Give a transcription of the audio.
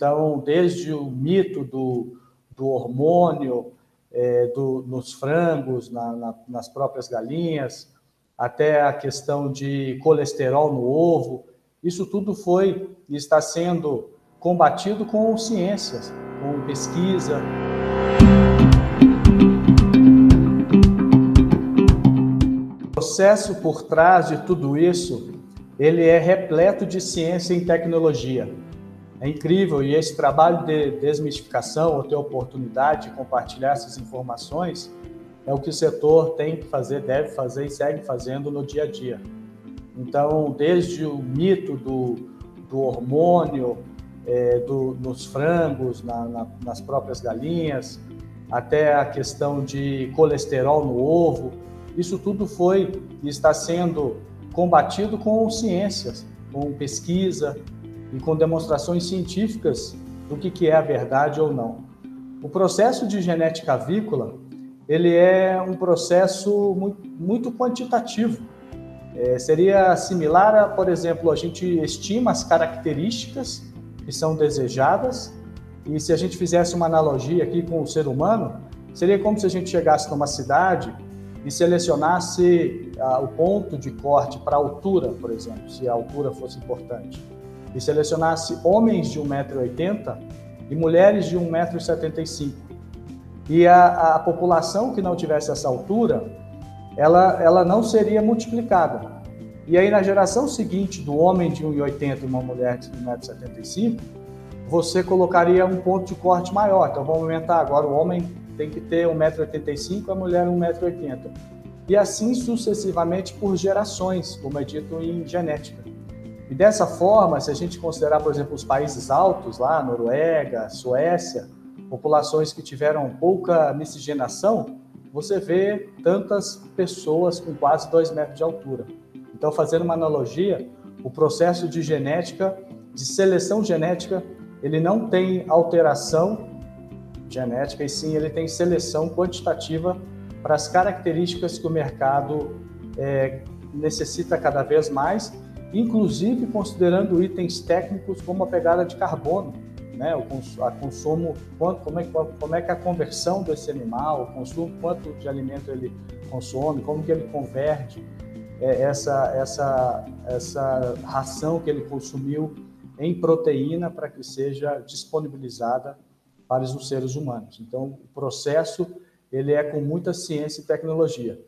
Então, desde o mito do, do hormônio é, do, nos frangos, na, na, nas próprias galinhas, até a questão de colesterol no ovo, isso tudo foi e está sendo combatido com ciências, com pesquisa. O processo por trás de tudo isso, ele é repleto de ciência e tecnologia. É incrível e esse trabalho de desmistificação, ou ter oportunidade de compartilhar essas informações, é o que o setor tem que fazer, deve fazer e segue fazendo no dia a dia. Então, desde o mito do, do hormônio é, do, nos frangos, na, na, nas próprias galinhas, até a questão de colesterol no ovo, isso tudo foi e está sendo combatido com ciências, com pesquisa e com demonstrações científicas do que, que é a verdade ou não. O processo de genética avícola ele é um processo muito, muito quantitativo. É, seria similar a, por exemplo, a gente estima as características que são desejadas e se a gente fizesse uma analogia aqui com o ser humano, seria como se a gente chegasse numa cidade e selecionasse ah, o ponto de corte para a altura, por exemplo, se a altura fosse importante, e selecionasse homens de 1,80m e mulheres de 1,75m. E a, a população que não tivesse essa altura, ela, ela não seria multiplicada. E aí, na geração seguinte do homem de 1,80 e uma mulher de 1,75m, você colocaria um ponto de corte maior. Então, vamos aumentar agora, o homem tem que ter 1,85m, a mulher 1,80m. E assim sucessivamente por gerações, como é dito em genética. E dessa forma, se a gente considerar, por exemplo, os países altos, lá, Noruega, Suécia, populações que tiveram pouca miscigenação, você vê tantas pessoas com quase 2 metros de altura. Então, fazendo uma analogia, o processo de genética, de seleção genética, ele não tem alteração genética, e sim ele tem seleção quantitativa para as características que o mercado é, necessita cada vez mais, inclusive considerando itens técnicos como a pegada de carbono né? O cons consumo, quanto, como, é, como é que a conversão desse animal, o consumo, quanto de alimento ele consome, como que ele converte é, essa, essa, essa ração que ele consumiu em proteína para que seja disponibilizada para os seres humanos. Então, o processo ele é com muita ciência e tecnologia.